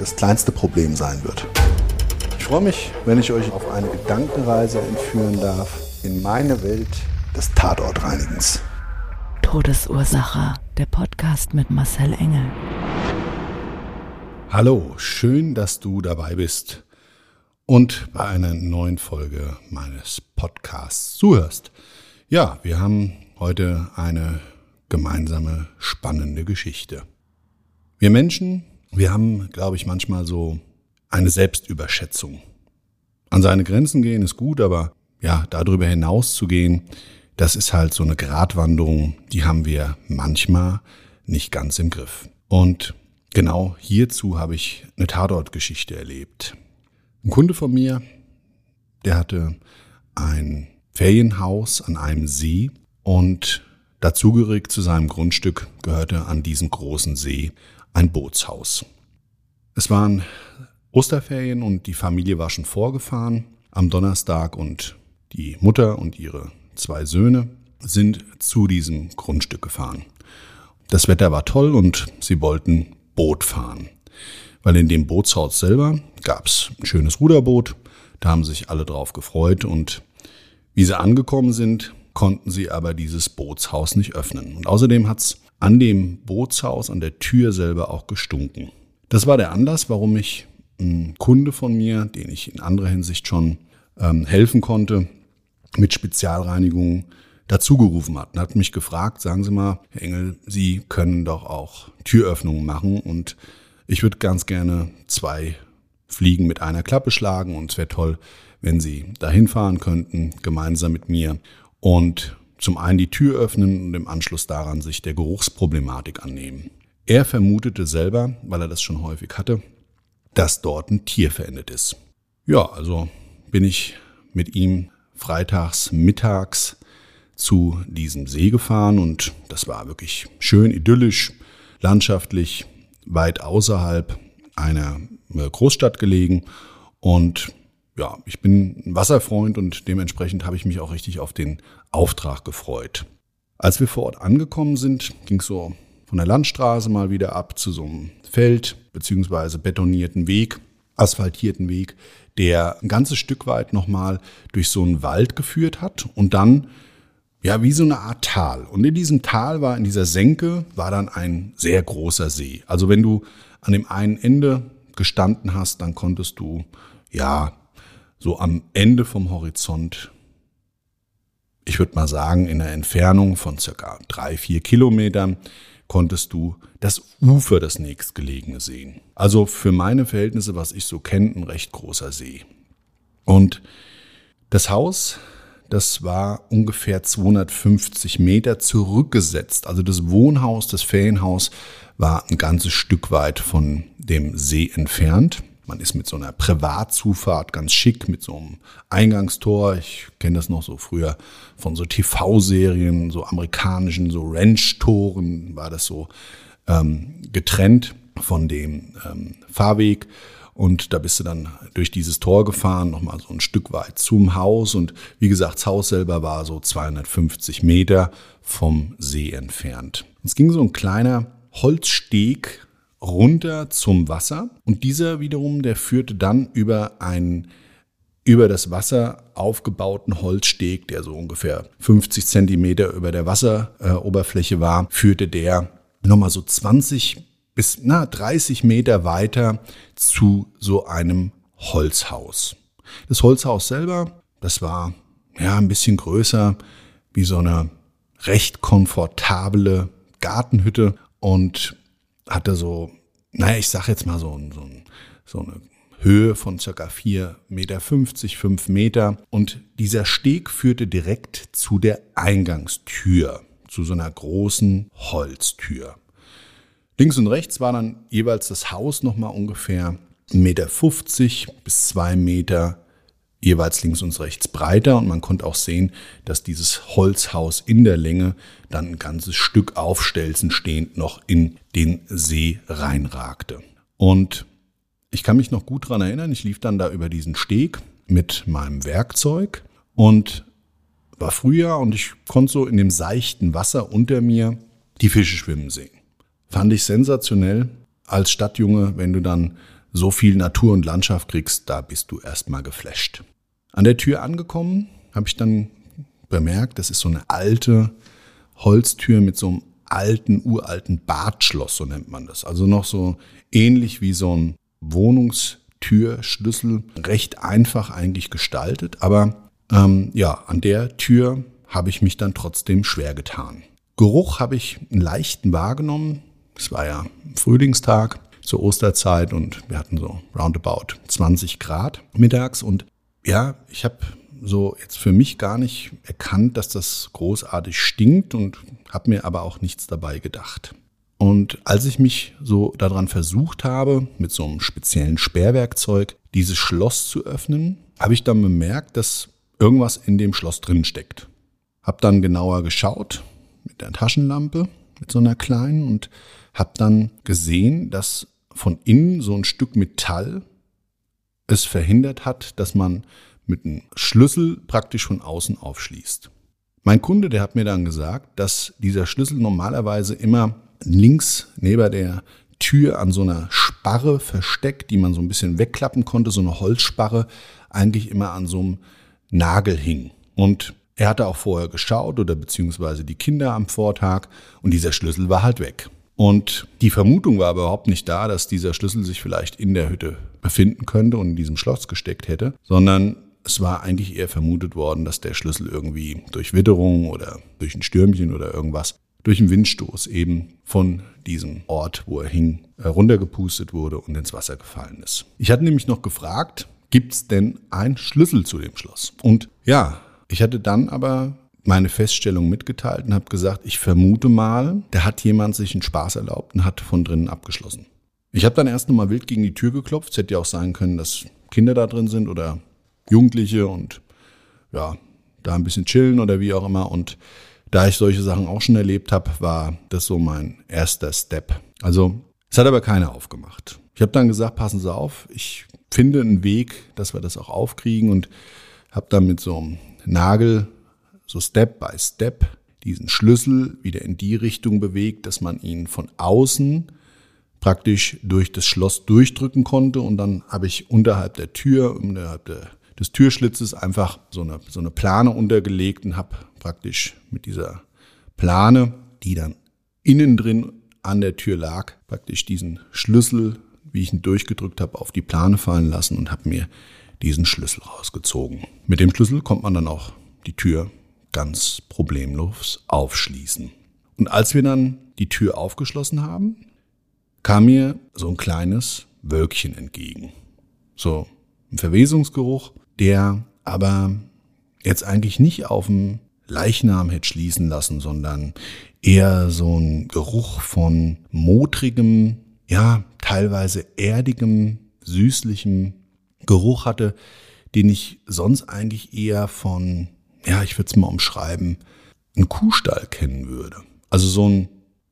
das kleinste Problem sein wird. Ich freue mich, wenn ich euch auf eine Gedankenreise entführen darf in meine Welt des Tatortreinigens. Todesursache. Der Podcast mit Marcel Engel. Hallo, schön, dass du dabei bist und bei einer neuen Folge meines Podcasts zuhörst. Ja, wir haben heute eine gemeinsame spannende Geschichte. Wir Menschen, wir haben, glaube ich, manchmal so eine Selbstüberschätzung. An seine Grenzen gehen ist gut, aber ja, darüber hinaus zu gehen, das ist halt so eine Gratwanderung, die haben wir manchmal nicht ganz im Griff. Und Genau hierzu habe ich eine Tatortgeschichte erlebt. Ein Kunde von mir, der hatte ein Ferienhaus an einem See und dazugehörig zu seinem Grundstück gehörte an diesem großen See ein Bootshaus. Es waren Osterferien und die Familie war schon vorgefahren am Donnerstag und die Mutter und ihre zwei Söhne sind zu diesem Grundstück gefahren. Das Wetter war toll und sie wollten Boot fahren. Weil in dem Bootshaus selber gab es ein schönes Ruderboot, da haben sich alle drauf gefreut und wie sie angekommen sind, konnten sie aber dieses Bootshaus nicht öffnen. Und außerdem hat es an dem Bootshaus, an der Tür selber auch gestunken. Das war der Anlass, warum ich einen Kunde von mir, den ich in anderer Hinsicht schon ähm, helfen konnte, mit Spezialreinigungen dazugerufen hat und hat mich gefragt, sagen Sie mal, Herr Engel, Sie können doch auch Türöffnungen machen und ich würde ganz gerne zwei Fliegen mit einer Klappe schlagen und es wäre toll, wenn Sie dahin fahren könnten, gemeinsam mit mir und zum einen die Tür öffnen und im Anschluss daran sich der Geruchsproblematik annehmen. Er vermutete selber, weil er das schon häufig hatte, dass dort ein Tier verendet ist. Ja, also bin ich mit ihm freitags mittags zu diesem See gefahren und das war wirklich schön idyllisch, landschaftlich, weit außerhalb einer äh, Großstadt gelegen und ja, ich bin ein Wasserfreund und dementsprechend habe ich mich auch richtig auf den Auftrag gefreut. Als wir vor Ort angekommen sind, ging es so von der Landstraße mal wieder ab zu so einem Feld beziehungsweise betonierten Weg, asphaltierten Weg, der ein ganzes Stück weit nochmal durch so einen Wald geführt hat und dann ja, wie so eine Art Tal. Und in diesem Tal war, in dieser Senke, war dann ein sehr großer See. Also wenn du an dem einen Ende gestanden hast, dann konntest du, ja, so am Ende vom Horizont, ich würde mal sagen, in der Entfernung von circa drei, vier Kilometern, konntest du das Ufer des nächstgelegene sehen. Also für meine Verhältnisse, was ich so kenne, ein recht großer See. Und das Haus das war ungefähr 250 Meter zurückgesetzt. Also das Wohnhaus, das Ferienhaus war ein ganzes Stück weit von dem See entfernt. Man ist mit so einer Privatzufahrt ganz schick, mit so einem Eingangstor. Ich kenne das noch so früher von so TV-Serien, so amerikanischen, so Ranch-Toren war das so ähm, getrennt von dem ähm, Fahrweg. Und da bist du dann durch dieses Tor gefahren, nochmal so ein Stück weit zum Haus. Und wie gesagt, das Haus selber war so 250 Meter vom See entfernt. Es ging so ein kleiner Holzsteg runter zum Wasser. Und dieser wiederum, der führte dann über einen über das Wasser aufgebauten Holzsteg, der so ungefähr 50 Zentimeter über der Wasseroberfläche war, führte der nochmal so 20 bis na, 30 Meter weiter zu so einem Holzhaus. Das Holzhaus selber, das war ja ein bisschen größer wie so eine recht komfortable Gartenhütte und hatte so, naja, ich sag jetzt mal so, so, so eine Höhe von circa 4,50 Meter, 5 Meter. Und dieser Steg führte direkt zu der Eingangstür, zu so einer großen Holztür. Links und rechts war dann jeweils das Haus nochmal ungefähr 1,50 Meter bis 2 Meter jeweils links und rechts breiter und man konnte auch sehen, dass dieses Holzhaus in der Länge dann ein ganzes Stück aufstelzen stehend noch in den See reinragte. Und ich kann mich noch gut dran erinnern, ich lief dann da über diesen Steg mit meinem Werkzeug und war Frühjahr und ich konnte so in dem seichten Wasser unter mir die Fische schwimmen sehen. Fand ich sensationell als Stadtjunge, wenn du dann so viel Natur und Landschaft kriegst, da bist du erstmal geflasht. An der Tür angekommen, habe ich dann bemerkt, das ist so eine alte Holztür mit so einem alten, uralten Badschloss, so nennt man das. Also noch so ähnlich wie so ein Wohnungstürschlüssel. Recht einfach eigentlich gestaltet, aber ähm, ja, an der Tür habe ich mich dann trotzdem schwer getan. Geruch habe ich einen leichten wahrgenommen. Es war ja Frühlingstag zur Osterzeit und wir hatten so roundabout 20 Grad mittags und ja, ich habe so jetzt für mich gar nicht erkannt, dass das großartig stinkt und habe mir aber auch nichts dabei gedacht. Und als ich mich so daran versucht habe, mit so einem speziellen Sperrwerkzeug dieses Schloss zu öffnen, habe ich dann bemerkt, dass irgendwas in dem Schloss drin steckt. Hab dann genauer geschaut mit der Taschenlampe, mit so einer kleinen und habe dann gesehen, dass von innen so ein Stück Metall es verhindert hat, dass man mit einem Schlüssel praktisch von außen aufschließt. Mein Kunde, der hat mir dann gesagt, dass dieser Schlüssel normalerweise immer links neben der Tür an so einer Sparre versteckt, die man so ein bisschen wegklappen konnte, so eine Holzsparre, eigentlich immer an so einem Nagel hing. Und er hatte auch vorher geschaut oder beziehungsweise die Kinder am Vortag und dieser Schlüssel war halt weg. Und die Vermutung war überhaupt nicht da, dass dieser Schlüssel sich vielleicht in der Hütte befinden könnte und in diesem Schloss gesteckt hätte, sondern es war eigentlich eher vermutet worden, dass der Schlüssel irgendwie durch Witterung oder durch ein Stürmchen oder irgendwas, durch einen Windstoß eben von diesem Ort, wo er hing, äh, runtergepustet wurde und ins Wasser gefallen ist. Ich hatte nämlich noch gefragt, gibt es denn einen Schlüssel zu dem Schloss? Und ja, ich hatte dann aber meine Feststellung mitgeteilt und habe gesagt, ich vermute mal, da hat jemand sich einen Spaß erlaubt und hat von drinnen abgeschlossen. Ich habe dann erst nochmal wild gegen die Tür geklopft. Es hätte ja auch sein können, dass Kinder da drin sind oder Jugendliche und ja, da ein bisschen chillen oder wie auch immer. Und da ich solche Sachen auch schon erlebt habe, war das so mein erster Step. Also es hat aber keiner aufgemacht. Ich habe dann gesagt, passen Sie auf, ich finde einen Weg, dass wir das auch aufkriegen und habe dann mit so einem Nagel so Step by Step diesen Schlüssel wieder in die Richtung bewegt, dass man ihn von außen praktisch durch das Schloss durchdrücken konnte und dann habe ich unterhalb der Tür, unterhalb der, des Türschlitzes einfach so eine, so eine Plane untergelegt und habe praktisch mit dieser Plane, die dann innen drin an der Tür lag, praktisch diesen Schlüssel, wie ich ihn durchgedrückt habe, auf die Plane fallen lassen und habe mir diesen Schlüssel rausgezogen. Mit dem Schlüssel kommt man dann auch die Tür ganz problemlos aufschließen. Und als wir dann die Tür aufgeschlossen haben, kam mir so ein kleines Wölkchen entgegen. So ein Verwesungsgeruch, der aber jetzt eigentlich nicht auf dem Leichnam hätte schließen lassen, sondern eher so ein Geruch von modrigem, ja, teilweise erdigem, süßlichem Geruch hatte, den ich sonst eigentlich eher von ja, ich würde es mal umschreiben, einen Kuhstall kennen würde. Also so ein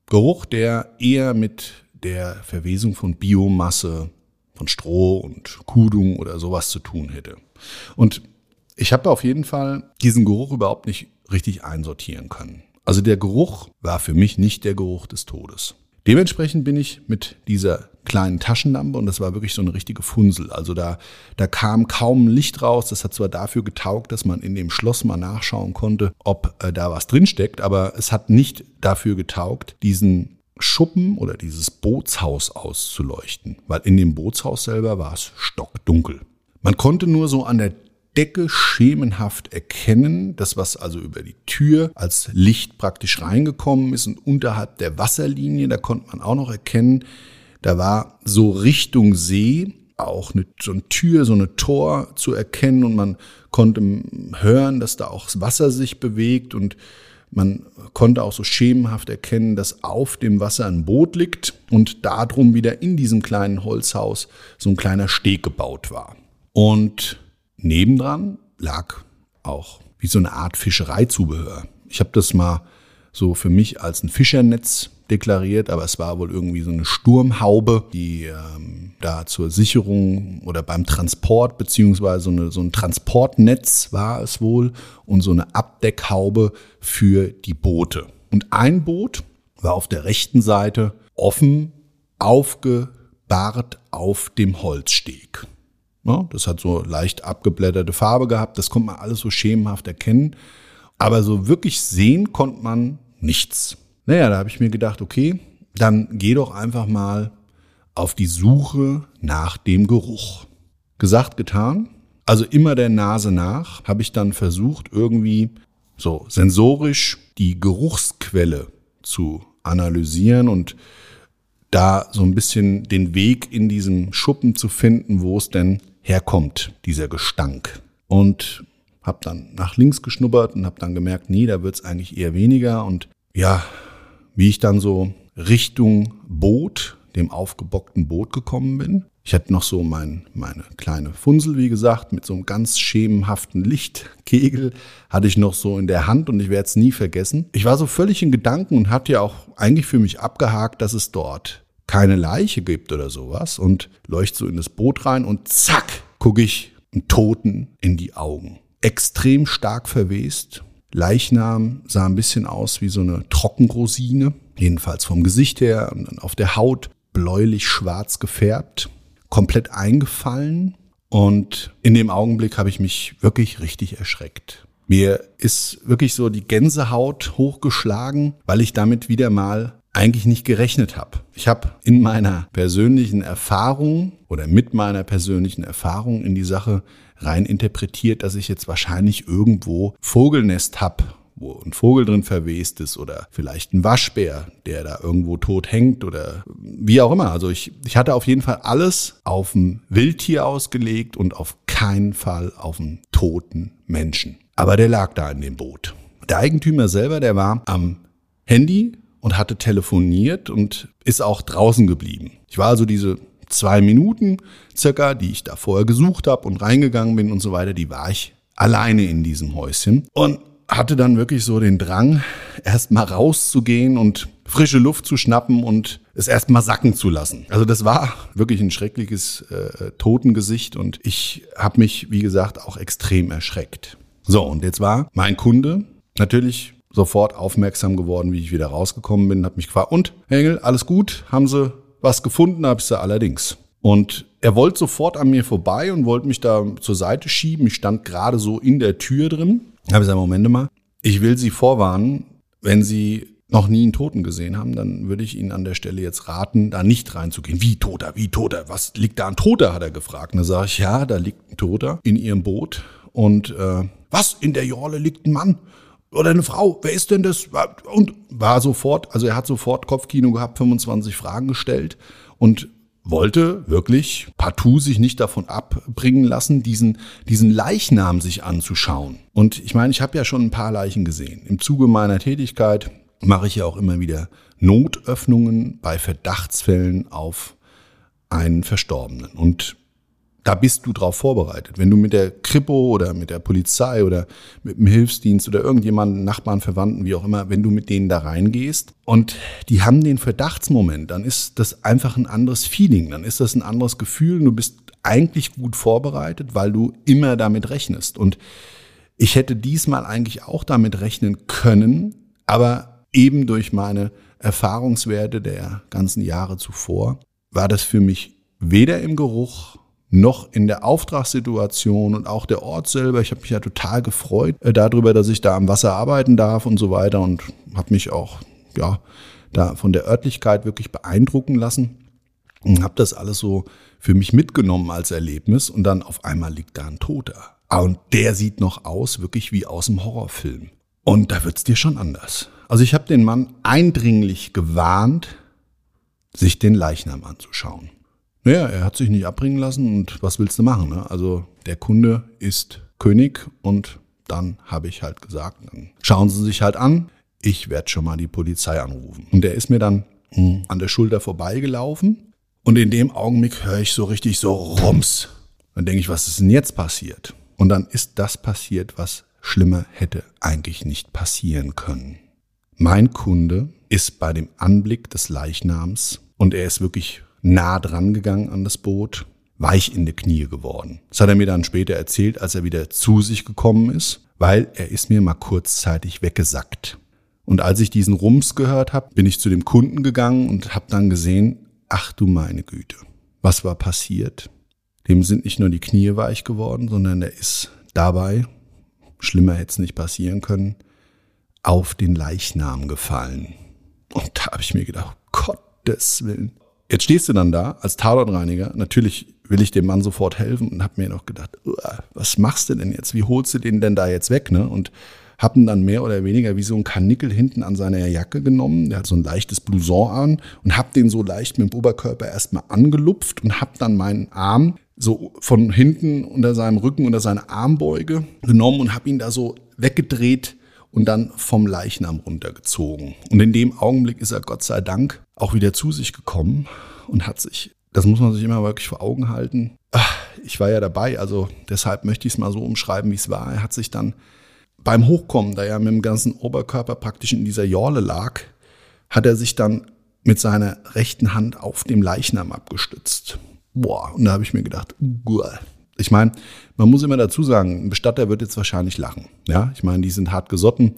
Geruch, der eher mit der Verwesung von Biomasse, von Stroh und Kudung oder sowas zu tun hätte. Und ich habe auf jeden Fall diesen Geruch überhaupt nicht richtig einsortieren können. Also der Geruch war für mich nicht der Geruch des Todes. Dementsprechend bin ich mit dieser kleinen Taschenlampe und das war wirklich so eine richtige Funsel. Also da, da kam kaum Licht raus. Das hat zwar dafür getaugt, dass man in dem Schloss mal nachschauen konnte, ob äh, da was drinsteckt, aber es hat nicht dafür getaugt, diesen Schuppen oder dieses Bootshaus auszuleuchten, weil in dem Bootshaus selber war es stockdunkel. Man konnte nur so an der Decke schemenhaft erkennen, das was also über die Tür als Licht praktisch reingekommen ist und unterhalb der Wasserlinie, da konnte man auch noch erkennen, da war so Richtung See auch eine, so eine Tür, so eine Tor zu erkennen und man konnte hören, dass da auch das Wasser sich bewegt und man konnte auch so schemenhaft erkennen, dass auf dem Wasser ein Boot liegt und darum wieder in diesem kleinen Holzhaus so ein kleiner Steg gebaut war. Und nebendran lag auch wie so eine Art Fischereizubehör. Ich habe das mal so für mich als ein Fischernetz deklariert, aber es war wohl irgendwie so eine Sturmhaube, die ähm, da zur Sicherung oder beim Transport beziehungsweise so, eine, so ein Transportnetz war es wohl und so eine Abdeckhaube für die Boote. Und ein Boot war auf der rechten Seite offen aufgebahrt auf dem Holzsteg. Ja, das hat so leicht abgeblätterte Farbe gehabt. Das konnte man alles so schemenhaft erkennen. Aber so wirklich sehen konnte man nichts. Naja, da habe ich mir gedacht, okay, dann geh doch einfach mal auf die Suche nach dem Geruch. Gesagt, getan. Also immer der Nase nach habe ich dann versucht, irgendwie so sensorisch die Geruchsquelle zu analysieren und da so ein bisschen den Weg in diesem Schuppen zu finden, wo es denn herkommt, dieser Gestank. Und habe dann nach links geschnuppert und habe dann gemerkt, nee, da wird es eigentlich eher weniger. Und ja, wie ich dann so Richtung Boot, dem aufgebockten Boot gekommen bin. Ich hatte noch so mein, meine kleine Funsel, wie gesagt, mit so einem ganz schemenhaften Lichtkegel hatte ich noch so in der Hand und ich werde es nie vergessen. Ich war so völlig in Gedanken und hatte ja auch eigentlich für mich abgehakt, dass es dort keine Leiche gibt oder sowas und leuchte so in das Boot rein und zack, gucke ich einen Toten in die Augen. Extrem stark verwest. Leichnam sah ein bisschen aus wie so eine Trockenrosine, jedenfalls vom Gesicht her und auf der Haut bläulich schwarz gefärbt, komplett eingefallen und in dem Augenblick habe ich mich wirklich richtig erschreckt. Mir ist wirklich so die Gänsehaut hochgeschlagen, weil ich damit wieder mal eigentlich nicht gerechnet habe. Ich habe in meiner persönlichen Erfahrung oder mit meiner persönlichen Erfahrung in die Sache rein interpretiert, dass ich jetzt wahrscheinlich irgendwo Vogelnest habe, wo ein Vogel drin verwest ist oder vielleicht ein Waschbär, der da irgendwo tot hängt oder wie auch immer. Also ich, ich hatte auf jeden Fall alles auf ein Wildtier ausgelegt und auf keinen Fall auf einen toten Menschen. Aber der lag da in dem Boot. Der Eigentümer selber, der war am Handy und hatte telefoniert und ist auch draußen geblieben. Ich war also diese zwei Minuten circa, die ich da vorher gesucht habe und reingegangen bin und so weiter, die war ich alleine in diesem Häuschen und hatte dann wirklich so den Drang, erst mal rauszugehen und frische Luft zu schnappen und es erst mal sacken zu lassen. Also das war wirklich ein schreckliches äh, Totengesicht und ich habe mich, wie gesagt, auch extrem erschreckt. So, und jetzt war mein Kunde natürlich sofort aufmerksam geworden, wie ich wieder rausgekommen bin, hat mich gefragt, und Engel, alles gut? Haben Sie was gefunden? Habe ich sie allerdings. Und er wollte sofort an mir vorbei und wollte mich da zur Seite schieben. Ich stand gerade so in der Tür drin. Habe ich gesagt, Moment mal, ich will Sie vorwarnen, wenn Sie noch nie einen Toten gesehen haben, dann würde ich Ihnen an der Stelle jetzt raten, da nicht reinzugehen. Wie Toter, wie Toter, was liegt da ein Toter, hat er gefragt. Und da sage ich, ja, da liegt ein Toter in Ihrem Boot. Und äh, was, in der Jorle liegt ein Mann? Oder eine Frau, wer ist denn das? Und war sofort, also er hat sofort Kopfkino gehabt, 25 Fragen gestellt und wollte wirklich partout sich nicht davon abbringen lassen, diesen, diesen Leichnam sich anzuschauen. Und ich meine, ich habe ja schon ein paar Leichen gesehen. Im Zuge meiner Tätigkeit mache ich ja auch immer wieder Notöffnungen bei Verdachtsfällen auf einen Verstorbenen. Und da bist du drauf vorbereitet. Wenn du mit der Kripo oder mit der Polizei oder mit dem Hilfsdienst oder irgendjemanden, Nachbarn, Verwandten, wie auch immer, wenn du mit denen da reingehst und die haben den Verdachtsmoment, dann ist das einfach ein anderes Feeling, dann ist das ein anderes Gefühl. Du bist eigentlich gut vorbereitet, weil du immer damit rechnest. Und ich hätte diesmal eigentlich auch damit rechnen können, aber eben durch meine Erfahrungswerte der ganzen Jahre zuvor war das für mich weder im Geruch noch in der Auftragssituation und auch der Ort selber. Ich habe mich ja total gefreut äh, darüber, dass ich da am Wasser arbeiten darf und so weiter und habe mich auch ja da von der Örtlichkeit wirklich beeindrucken lassen. und habe das alles so für mich mitgenommen als Erlebnis und dann auf einmal liegt da ein Toter. Und der sieht noch aus, wirklich wie aus dem Horrorfilm. Und da wird's dir schon anders. Also ich habe den Mann eindringlich gewarnt, sich den Leichnam anzuschauen. Naja, er hat sich nicht abbringen lassen und was willst du machen? Ne? Also der Kunde ist König und dann habe ich halt gesagt, dann schauen Sie sich halt an, ich werde schon mal die Polizei anrufen. Und der ist mir dann hm, an der Schulter vorbeigelaufen und in dem Augenblick höre ich so richtig so Rums. Dann denke ich, was ist denn jetzt passiert? Und dann ist das passiert, was schlimmer hätte eigentlich nicht passieren können. Mein Kunde ist bei dem Anblick des Leichnams und er ist wirklich nah dran gegangen an das Boot, weich in die Knie geworden. Das hat er mir dann später erzählt, als er wieder zu sich gekommen ist, weil er ist mir mal kurzzeitig weggesackt. Und als ich diesen Rums gehört habe, bin ich zu dem Kunden gegangen und habe dann gesehen, ach du meine Güte, was war passiert? Dem sind nicht nur die Knie weich geworden, sondern er ist dabei, schlimmer hätte es nicht passieren können, auf den Leichnam gefallen. Und da habe ich mir gedacht, Gottes Willen. Jetzt stehst du dann da als Tatortreiniger. Natürlich will ich dem Mann sofort helfen und habe mir noch gedacht, was machst du denn jetzt? Wie holst du den denn da jetzt weg? Ne? Und hab ihn dann mehr oder weniger wie so ein Kanickel hinten an seiner Jacke genommen. Der hat so ein leichtes Blouson an und hab den so leicht mit dem Oberkörper erstmal angelupft und hab dann meinen Arm so von hinten unter seinem Rücken, unter seine Armbeuge genommen und hab ihn da so weggedreht und dann vom Leichnam runtergezogen. Und in dem Augenblick ist er Gott sei Dank auch wieder zu sich gekommen und hat sich, das muss man sich immer wirklich vor Augen halten. Ich war ja dabei, also deshalb möchte ich es mal so umschreiben, wie es war. Er hat sich dann beim Hochkommen, da er mit dem ganzen Oberkörper praktisch in dieser Jorle lag, hat er sich dann mit seiner rechten Hand auf dem Leichnam abgestützt. Boah, und da habe ich mir gedacht, uah. Ich meine, man muss immer dazu sagen, ein Bestatter wird jetzt wahrscheinlich lachen. Ja, ich meine, die sind hart gesotten,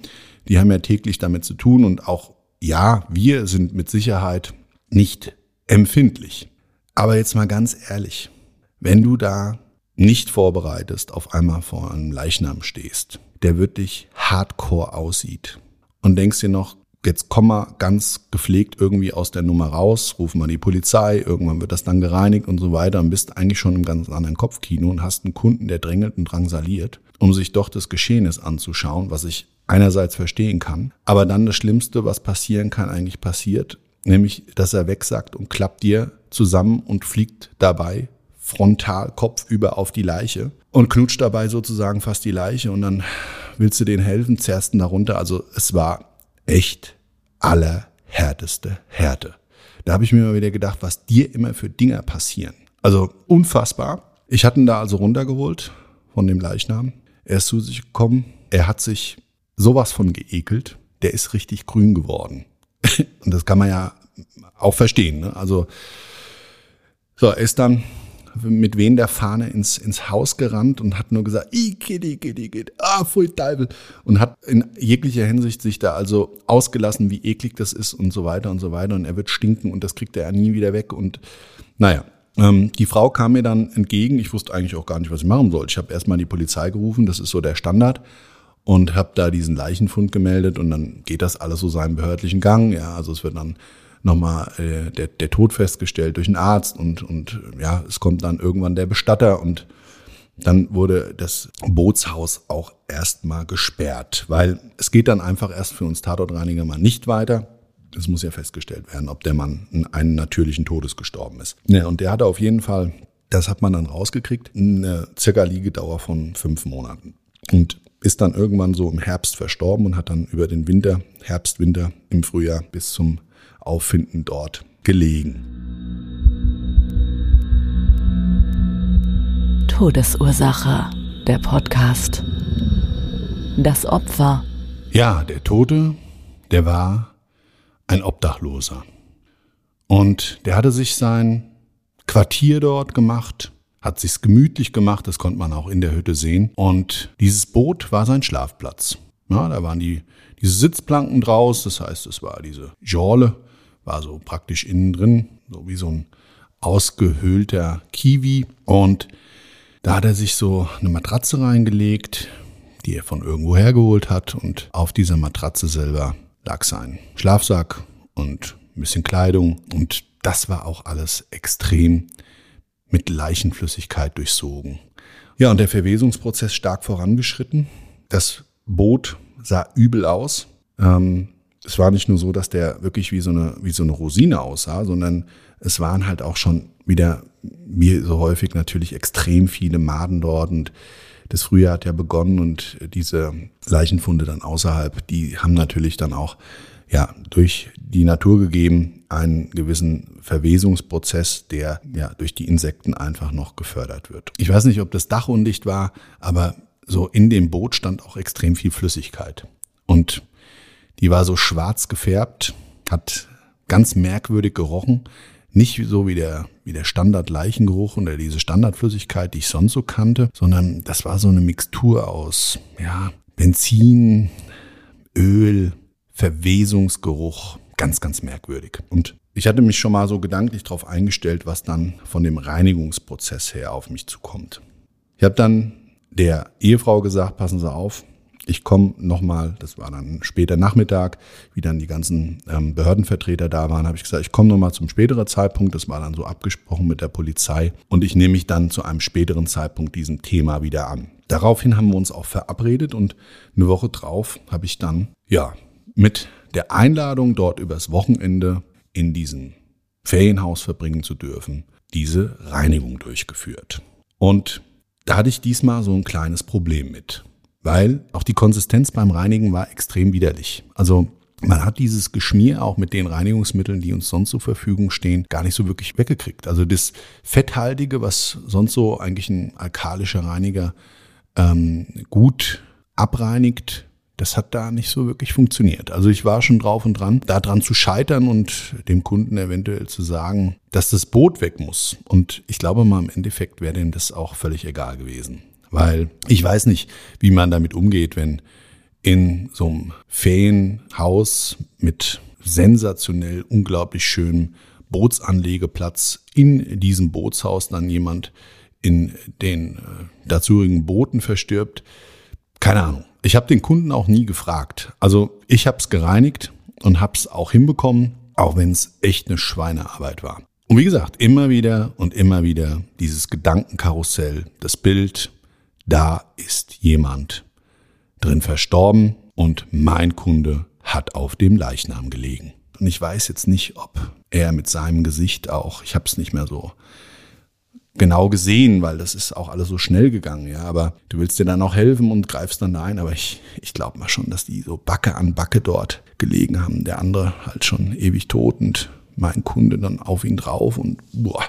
die haben ja täglich damit zu tun und auch, ja, wir sind mit Sicherheit nicht empfindlich. Aber jetzt mal ganz ehrlich, wenn du da nicht vorbereitest, auf einmal vor einem Leichnam stehst, der wirklich hardcore aussieht und denkst dir noch, jetzt komm mal ganz gepflegt irgendwie aus der Nummer raus, ruf mal die Polizei, irgendwann wird das dann gereinigt und so weiter und bist eigentlich schon im ganz anderen Kopfkino und hast einen Kunden, der drängelt und drangsaliert, um sich doch des Geschehens anzuschauen, was ich einerseits verstehen kann, aber dann das Schlimmste, was passieren kann, eigentlich passiert, nämlich, dass er wegsackt und klappt dir zusammen und fliegt dabei frontal kopfüber auf die Leiche und knutscht dabei sozusagen fast die Leiche und dann willst du denen helfen, zerrst ihn darunter. Also es war echt allerhärteste Härte. Da habe ich mir mal wieder gedacht, was dir immer für Dinger passieren. Also unfassbar. Ich hatte ihn da also runtergeholt von dem Leichnam. Er ist zu sich gekommen. Er hat sich sowas von geekelt. Der ist richtig grün geworden. Und das kann man ja auch verstehen. Ne? Also so, er ist dann mit wen der Fahne ins, ins Haus gerannt und hat nur gesagt, i kitty, kitty, kitty, ah, voll Teufel. Und hat in jeglicher Hinsicht sich da also ausgelassen, wie eklig das ist und so weiter und so weiter. Und er wird stinken und das kriegt er ja nie wieder weg. Und naja, ähm, die Frau kam mir dann entgegen. Ich wusste eigentlich auch gar nicht, was ich machen soll. Ich habe erstmal die Polizei gerufen, das ist so der Standard und habe da diesen Leichenfund gemeldet und dann geht das alles so seinen behördlichen Gang. Ja, also es wird dann nochmal äh, der, der Tod festgestellt durch einen Arzt und, und ja, es kommt dann irgendwann der Bestatter und dann wurde das Bootshaus auch erstmal gesperrt, weil es geht dann einfach erst für uns Tatortreiniger mal nicht weiter. Es muss ja festgestellt werden, ob der Mann einen natürlichen Todes gestorben ist. Ja, und der hatte auf jeden Fall, das hat man dann rausgekriegt, eine circa Liegedauer von fünf Monaten. Und ist dann irgendwann so im Herbst verstorben und hat dann über den Winter, Herbst, Winter, im Frühjahr bis zum Auffinden dort gelegen. Todesursache, der Podcast. Das Opfer. Ja, der Tote, der war ein Obdachloser. Und der hatte sich sein Quartier dort gemacht, hat sich's gemütlich gemacht, das konnte man auch in der Hütte sehen. Und dieses Boot war sein Schlafplatz. Ja, da waren die, diese Sitzplanken draus, das heißt, es war diese Jorle, war so praktisch innen drin, so wie so ein ausgehöhlter Kiwi. Und da hat er sich so eine Matratze reingelegt, die er von irgendwo hergeholt hat. Und auf dieser Matratze selber lag sein Schlafsack und ein bisschen Kleidung und das war auch alles extrem mit Leichenflüssigkeit durchsogen. Ja, und der Verwesungsprozess stark vorangeschritten. Das Boot sah übel aus. Ähm, es war nicht nur so, dass der wirklich wie so eine, wie so eine Rosine aussah, sondern es waren halt auch schon wieder, wie so häufig natürlich, extrem viele Maden dort und das Frühjahr hat ja begonnen und diese Leichenfunde dann außerhalb, die haben natürlich dann auch ja durch die Natur gegeben einen gewissen Verwesungsprozess, der ja durch die Insekten einfach noch gefördert wird. Ich weiß nicht, ob das Dach undicht war, aber so in dem Boot stand auch extrem viel Flüssigkeit und die war so schwarz gefärbt, hat ganz merkwürdig gerochen. Nicht so wie der, wie der Standard-Leichengeruch oder diese Standardflüssigkeit, die ich sonst so kannte, sondern das war so eine Mixtur aus, ja, Benzin, Öl, Verwesungsgeruch. Ganz, ganz merkwürdig. Und ich hatte mich schon mal so gedanklich darauf eingestellt, was dann von dem Reinigungsprozess her auf mich zukommt. Ich habe dann der Ehefrau gesagt, passen Sie auf, ich komme nochmal, das war dann später Nachmittag, wie dann die ganzen ähm, Behördenvertreter da waren, habe ich gesagt, ich komme nochmal zum späteren Zeitpunkt. Das war dann so abgesprochen mit der Polizei. Und ich nehme mich dann zu einem späteren Zeitpunkt diesem Thema wieder an. Daraufhin haben wir uns auch verabredet und eine Woche drauf habe ich dann, ja, mit der Einladung dort übers Wochenende in diesem Ferienhaus verbringen zu dürfen, diese Reinigung durchgeführt. Und da hatte ich diesmal so ein kleines Problem mit weil auch die Konsistenz beim Reinigen war extrem widerlich. Also man hat dieses Geschmier auch mit den Reinigungsmitteln, die uns sonst zur Verfügung stehen, gar nicht so wirklich weggekriegt. Also das Fetthaltige, was sonst so eigentlich ein alkalischer Reiniger ähm, gut abreinigt, das hat da nicht so wirklich funktioniert. Also ich war schon drauf und dran, da dran zu scheitern und dem Kunden eventuell zu sagen, dass das Boot weg muss. Und ich glaube mal, im Endeffekt wäre denen das auch völlig egal gewesen. Weil ich weiß nicht, wie man damit umgeht, wenn in so einem Ferienhaus mit sensationell unglaublich schönem Bootsanlegeplatz in diesem Bootshaus dann jemand in den äh, dazugehörigen Booten verstirbt. Keine Ahnung. Ich habe den Kunden auch nie gefragt. Also ich habe es gereinigt und habe es auch hinbekommen, auch wenn es echt eine Schweinearbeit war. Und wie gesagt, immer wieder und immer wieder dieses Gedankenkarussell, das Bild, da ist jemand drin verstorben und mein Kunde hat auf dem Leichnam gelegen. Und ich weiß jetzt nicht, ob er mit seinem Gesicht auch, ich habe es nicht mehr so genau gesehen, weil das ist auch alles so schnell gegangen, ja. Aber du willst dir dann auch helfen und greifst dann da ein. Aber ich, ich glaube mal schon, dass die so Backe an Backe dort gelegen haben. Der andere halt schon ewig tot und mein Kunde dann auf ihn drauf und boah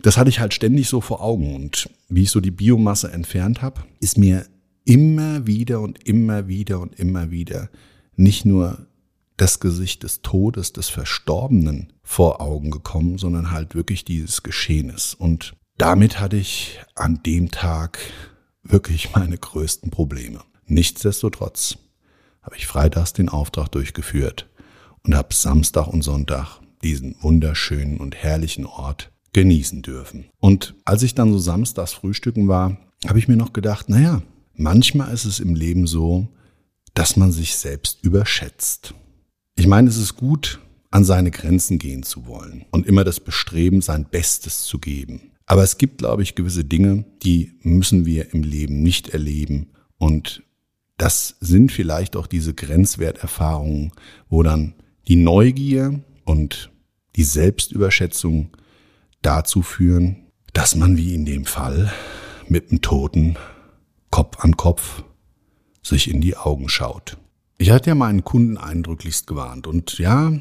das hatte ich halt ständig so vor Augen. Und wie ich so die Biomasse entfernt habe, ist mir immer wieder und immer wieder und immer wieder nicht nur das Gesicht des Todes, des Verstorbenen vor Augen gekommen, sondern halt wirklich dieses Geschehnis. Und damit hatte ich an dem Tag wirklich meine größten Probleme. Nichtsdestotrotz habe ich freitags den Auftrag durchgeführt und habe Samstag und Sonntag diesen wunderschönen und herrlichen Ort genießen dürfen. Und als ich dann so samstags frühstücken war, habe ich mir noch gedacht, naja, manchmal ist es im Leben so, dass man sich selbst überschätzt. Ich meine, es ist gut, an seine Grenzen gehen zu wollen und immer das Bestreben, sein Bestes zu geben. Aber es gibt, glaube ich, gewisse Dinge, die müssen wir im Leben nicht erleben. Und das sind vielleicht auch diese Grenzwerterfahrungen, wo dann die Neugier und die Selbstüberschätzung dazu führen, dass man wie in dem Fall mit dem Toten Kopf an Kopf sich in die Augen schaut. Ich hatte ja meinen Kunden eindrücklichst gewarnt und ja,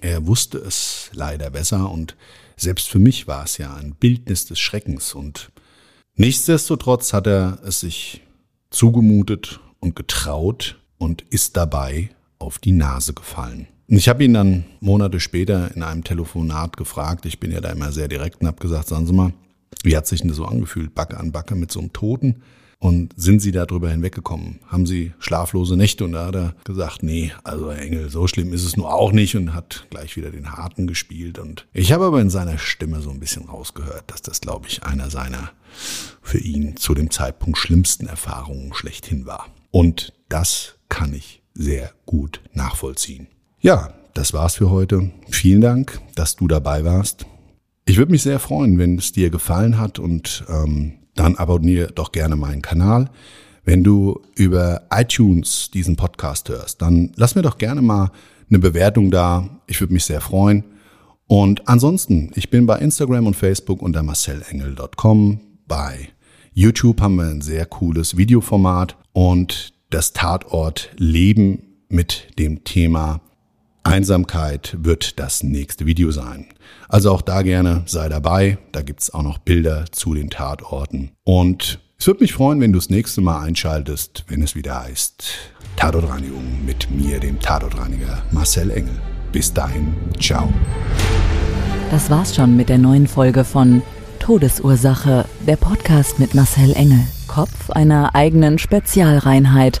er wusste es leider besser und selbst für mich war es ja ein Bildnis des Schreckens und nichtsdestotrotz hat er es sich zugemutet und getraut und ist dabei auf die Nase gefallen. Und ich habe ihn dann Monate später in einem Telefonat gefragt, ich bin ja da immer sehr direkt und habe gesagt, sagen Sie mal, wie hat sich denn das so angefühlt, Backe an Backe mit so einem Toten? Und sind Sie darüber hinweggekommen? Haben Sie schlaflose Nächte? Und da hat er gesagt, nee, also Herr Engel, so schlimm ist es nur auch nicht und hat gleich wieder den Harten gespielt. Und ich habe aber in seiner Stimme so ein bisschen rausgehört, dass das, glaube ich, einer seiner für ihn zu dem Zeitpunkt schlimmsten Erfahrungen schlechthin war. Und das kann ich sehr gut nachvollziehen. Ja, das war's für heute. Vielen Dank, dass du dabei warst. Ich würde mich sehr freuen, wenn es dir gefallen hat und ähm, dann abonniere doch gerne meinen Kanal. Wenn du über iTunes diesen Podcast hörst, dann lass mir doch gerne mal eine Bewertung da. Ich würde mich sehr freuen. Und ansonsten, ich bin bei Instagram und Facebook unter marcelengel.com. Bei YouTube haben wir ein sehr cooles Videoformat und das Tatort Leben mit dem Thema Einsamkeit wird das nächste Video sein. Also auch da gerne sei dabei. Da gibt's auch noch Bilder zu den Tatorten. Und es würde mich freuen, wenn du das nächste Mal einschaltest, wenn es wieder heißt Tatortreinigung mit mir, dem Tatortreiniger Marcel Engel. Bis dahin, ciao. Das war's schon mit der neuen Folge von Todesursache, der Podcast mit Marcel Engel, Kopf einer eigenen Spezialreinheit